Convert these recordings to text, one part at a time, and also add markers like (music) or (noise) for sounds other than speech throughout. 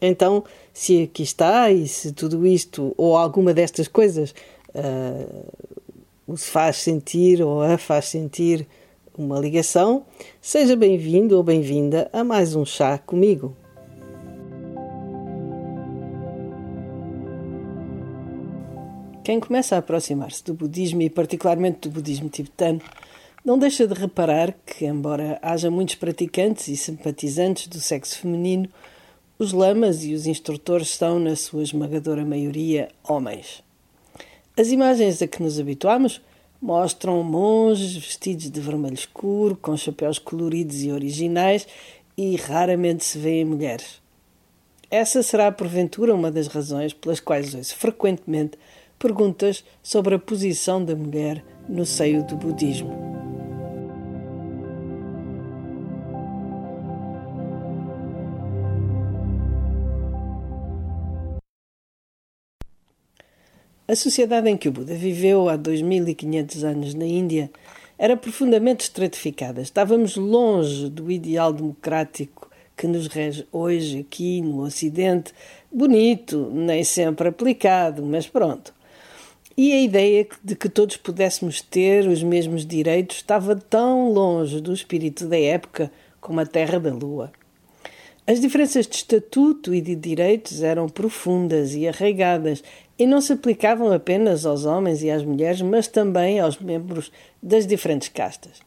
Então, se aqui está e se tudo isto ou alguma destas coisas uh, faz sentir ou a faz sentir uma ligação, seja bem-vindo ou bem-vinda a mais um chá comigo. Quem começa a aproximar-se do budismo e particularmente do budismo tibetano não deixa de reparar que, embora haja muitos praticantes e simpatizantes do sexo feminino, os lamas e os instrutores são, na sua esmagadora maioria, homens. As imagens a que nos habituamos mostram monges vestidos de vermelho escuro, com chapéus coloridos e originais, e raramente se vêem mulheres. Essa será, porventura, uma das razões pelas quais ouço frequentemente perguntas sobre a posição da mulher no seio do budismo. A sociedade em que o Buda viveu há 2500 anos na Índia era profundamente estratificada. Estávamos longe do ideal democrático que nos rege hoje aqui no Ocidente, bonito, nem sempre aplicado, mas pronto. E a ideia de que todos pudéssemos ter os mesmos direitos estava tão longe do espírito da época como a terra da lua. As diferenças de estatuto e de direitos eram profundas e arraigadas e não se aplicavam apenas aos homens e às mulheres, mas também aos membros das diferentes castas.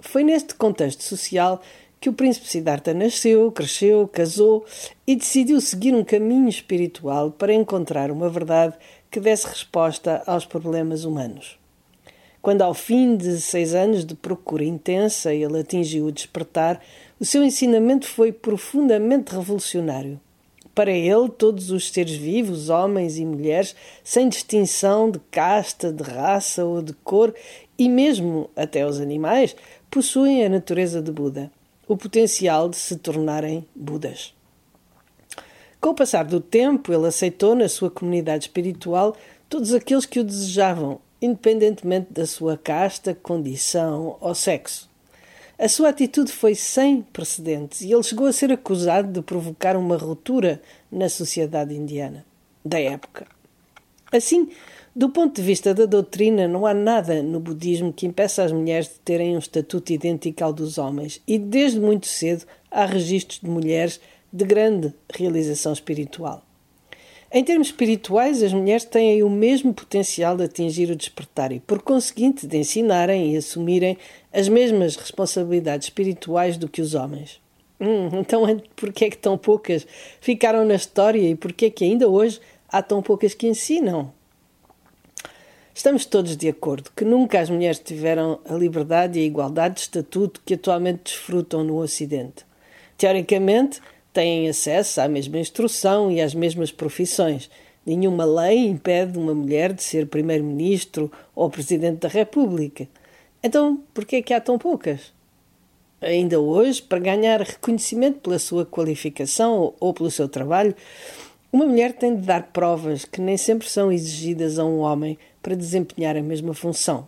Foi neste contexto social que o príncipe Siddhartha nasceu, cresceu, casou e decidiu seguir um caminho espiritual para encontrar uma verdade que desse resposta aos problemas humanos. Quando, ao fim de seis anos de procura intensa, ele atingiu o despertar, o seu ensinamento foi profundamente revolucionário. Para ele, todos os seres vivos, homens e mulheres, sem distinção de casta, de raça ou de cor, e mesmo até os animais, possuem a natureza de Buda, o potencial de se tornarem Budas. Com o passar do tempo, ele aceitou na sua comunidade espiritual todos aqueles que o desejavam, independentemente da sua casta, condição ou sexo. A sua atitude foi sem precedentes e ele chegou a ser acusado de provocar uma ruptura na sociedade indiana da época. Assim, do ponto de vista da doutrina, não há nada no budismo que impeça as mulheres de terem um estatuto idêntico ao dos homens, e desde muito cedo há registros de mulheres de grande realização espiritual. Em termos espirituais, as mulheres têm o mesmo potencial de atingir o despertar e, por conseguinte, de ensinarem e assumirem as mesmas responsabilidades espirituais do que os homens. Hum, então, (laughs) por que é que tão poucas ficaram na história e por que é que ainda hoje há tão poucas que ensinam? Estamos todos de acordo que nunca as mulheres tiveram a liberdade e a igualdade de estatuto que atualmente desfrutam no Ocidente. Teoricamente, têm acesso à mesma instrução e às mesmas profissões. Nenhuma lei impede uma mulher de ser primeiro-ministro ou presidente da República. Então, por que é que há tão poucas? Ainda hoje, para ganhar reconhecimento pela sua qualificação ou pelo seu trabalho, uma mulher tem de dar provas que nem sempre são exigidas a um homem para desempenhar a mesma função.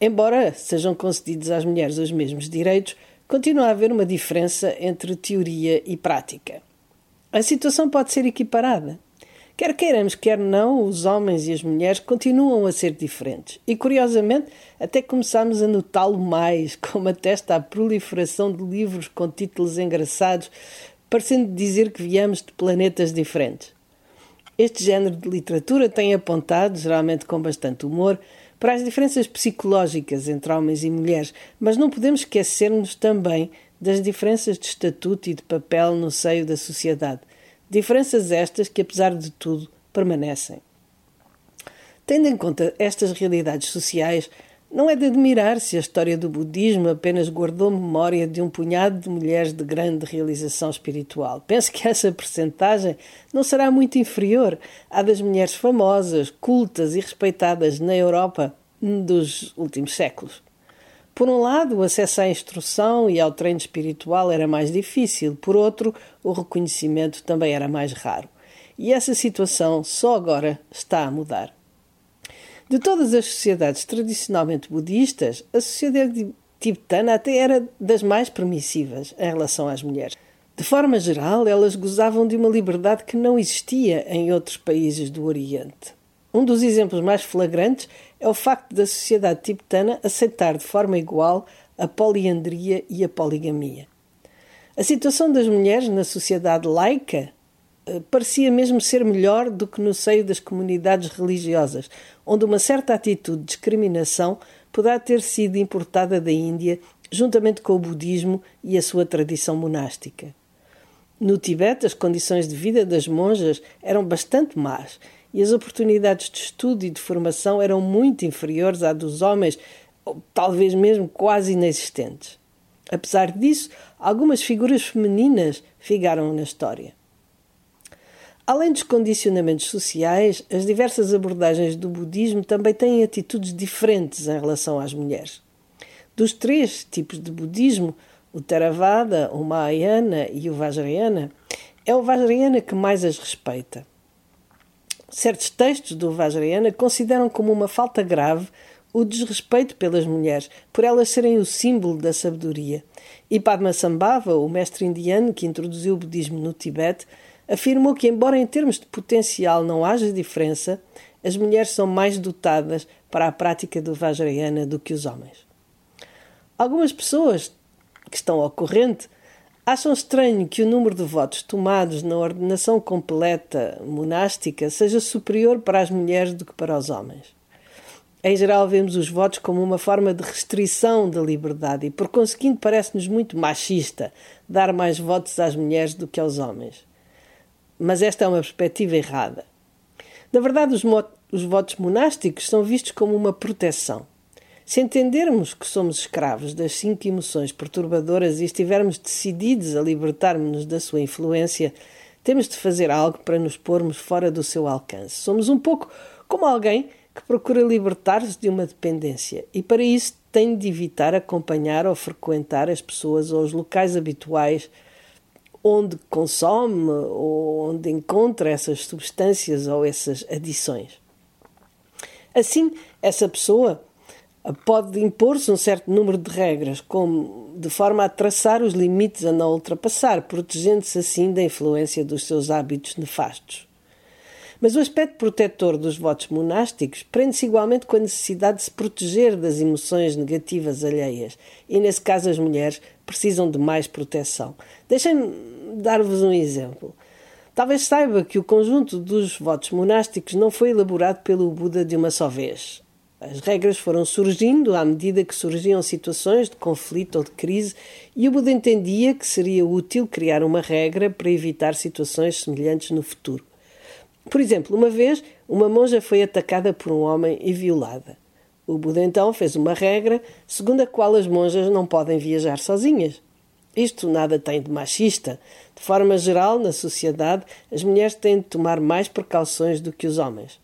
Embora sejam concedidos às mulheres os mesmos direitos, continua a haver uma diferença entre teoria e prática. A situação pode ser equiparada. Quer queiramos, quer não, os homens e as mulheres continuam a ser diferentes. E, curiosamente, até começamos a notá-lo mais, (laughs) como atesta a proliferação de livros com títulos engraçados, parecendo dizer que viemos de planetas diferentes. Este género de literatura tem apontado, geralmente com bastante humor, para as diferenças psicológicas entre homens e mulheres, mas não podemos esquecer-nos também das diferenças de estatuto e de papel no seio da sociedade. Diferenças estas que, apesar de tudo, permanecem. Tendo em conta estas realidades sociais, Não é de admirar se a história do budismo apenas guardou memória de um punhado de mulheres de grande realização espiritual. Penso que essa percentagem não será muito inferior à das mulheres famosas, cultas e respeitadas na Europa dos últimos séculos. Por um lado, o acesso à instrução e ao treino espiritual era mais difícil, por outro, o reconhecimento também era mais raro. E essa situação só agora está a mudar. De todas as sociedades tradicionalmente budistas, a sociedade tibetana até era das mais permissivas em relação às mulheres. De forma geral, elas gozavam de uma liberdade que não existia em outros países do Oriente. Um dos exemplos mais flagrantes é o facto da sociedade tibetana aceitar de forma igual a poliandria e a poligamia. A situação das mulheres na sociedade laica eh, parecia mesmo ser melhor do que no seio das comunidades religiosas, onde uma certa atitude de discriminação poderá ter sido importada da Índia juntamente com o budismo e a sua tradição monástica. No Tibete, as condições de vida das monjas eram bastante más e as oportunidades de estudo e de formação eram muito inferiores à dos homens, ou talvez mesmo quase inexistentes. Apesar disso, algumas figuras femininas ficaram na história. Além dos condicionamentos sociais, as diversas abordagens do budismo também têm atitudes diferentes em relação às mulheres. Dos três tipos de budismo, o Theravada, o Mahayana e o Vajrayana, é o Vajrayana que mais as respeita. Certos textos do Vajrayana consideram como uma falta grave o desrespeito pelas mulheres, por elas serem o símbolo da sabedoria. E Padmasambhava, o mestre indiano que introduziu o budismo no Tibete, afirmou que, embora em termos de potencial não haja diferença, as mulheres são mais dotadas para a prática do Vajrayana do que os homens. Algumas pessoas que estão ao corrente acham estranho que o número de votos tomados na ordenação completa monástica seja superior para as mulheres do que para os homens. Em geral, vemos os votos como uma forma de restrição da liberdade e, por conseguinte, parece-nos muito machista dar mais votos às mulheres do que aos homens mas esta é uma perspectiva errada. Na verdade, os, os votos monásticos são vistos como uma proteção. Se entendermos que somos escravos das cinco emoções perturbadoras e estivermos decididos a libertar-nos da sua influência, temos de fazer algo para nos pormos fora do seu alcance. Somos um pouco como alguém que procura libertar-se de uma dependência e, para isso, tem de evitar acompanhar ou frequentar as pessoas ou os locais habituais onde consome ou onde encontra essas substâncias ou essas adições. Assim, essa pessoa pode impor-se um certo número de regras, como de forma a traçar os limites a não ultrapassar, protegendo-se assim da influência dos seus hábitos nefastos. Mas o aspecto protetor dos votos monásticos prende-se igualmente com a necessidade de se proteger das emoções negativas alheias, e nesse caso as mulheres precisam de mais proteção. Deixem-me dar-vos um exemplo. Talvez saiba que o conjunto dos votos monásticos não foi elaborado pelo Buda de uma só vez. As regras foram surgindo à medida que surgiam situações de conflito ou de crise, e o Buda entendia que seria útil criar uma regra para evitar situações semelhantes no futuro. Por exemplo, uma vez uma monja foi atacada por um homem e violada. O Buda então fez uma regra segundo a qual as monjas não podem viajar sozinhas. Isto nada tem de machista. De forma geral, na sociedade, as mulheres têm de tomar mais precauções do que os homens.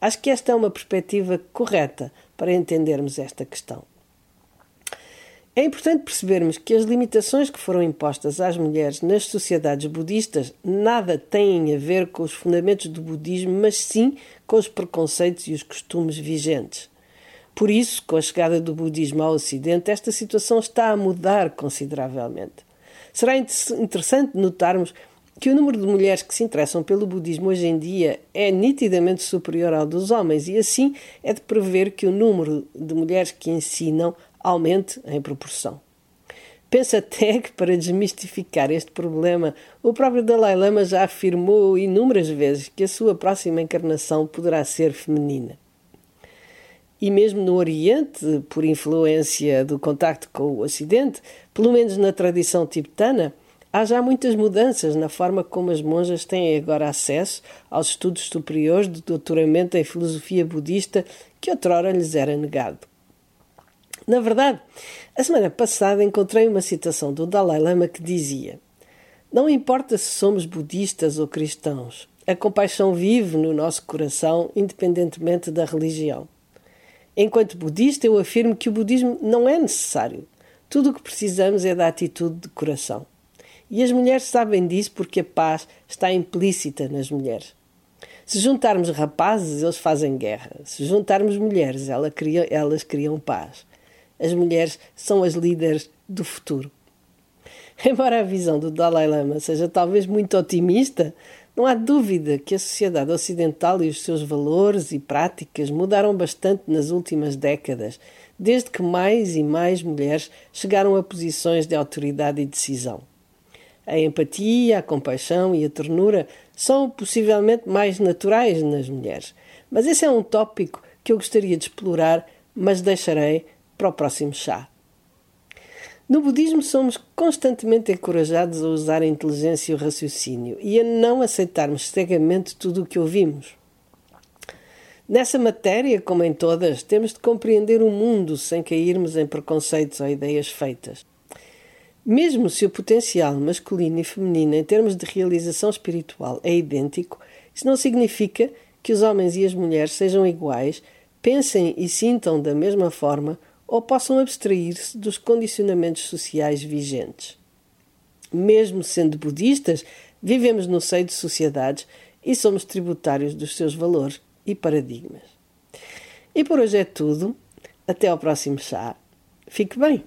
Acho que esta é uma perspectiva correta para entendermos esta questão. É importante percebermos que as limitações que foram impostas às mulheres nas sociedades budistas nada têm a ver com os fundamentos do budismo, mas sim com os preconceitos e os costumes vigentes. Por isso, com a chegada do budismo ao Ocidente, esta situação está a mudar consideravelmente. Será interessante notarmos que o número de mulheres que se interessam pelo budismo hoje em dia é nitidamente superior ao dos homens, e assim é de prever que o número de mulheres que ensinam aumente em proporção. Penso até (laughs) que, para desmistificar este problema, o próprio Dalai Lama já afirmou inúmeras vezes que a sua próxima encarnação poderá ser feminina. E mesmo no Oriente, por influência do contacto com o Ocidente, pelo menos na tradição tibetana, há já muitas mudanças na forma como as monjas têm agora acesso aos estudos superiores de doutoramento em filosofia budista que outrora lhes era negado. Na verdade, a semana passada encontrei uma citação do Dalai Lama que dizia: Não importa se somos budistas ou cristãos, a compaixão vive no nosso coração, independentemente da religião. Enquanto budista, eu afirmo que o budismo não é necessário. Tudo o que precisamos é da atitude de coração. E as mulheres sabem disso porque a paz está implícita nas mulheres. Se juntarmos rapazes, eles fazem guerra. Se juntarmos mulheres, elas criam paz. As mulheres são as líderes do futuro. (laughs) Embora a visão do Dalai Lama seja talvez muito otimista, não há dúvida que a sociedade ocidental e os seus valores e práticas mudaram bastante nas últimas décadas, desde que mais e mais mulheres chegaram a posições de autoridade e decisão. A empatia, a compaixão e a ternura são possivelmente mais naturais nas mulheres, mas esse é um tópico que eu gostaria de explorar, mas deixarei para o próximo chá. No budismo, somos constantemente encorajados a usar a inteligência e o raciocínio e a não aceitarmos cegamente tudo o que ouvimos. Nessa matéria, como em todas, temos de compreender o mundo sem cairmos em preconceitos ou ideias feitas. Mesmo se o potencial masculino e feminino em termos de realização espiritual é idêntico, isso não significa que os homens e as mulheres sejam iguais, pensem e sintam da mesma forma ou possam abstrair-se dos condicionamentos sociais vigentes. Mesmo sendo budistas, vivemos no seio de sociedades e somos tributários dos seus valores e paradigmas. E por hoje é tudo. Até ao próximo chá. Fique bem!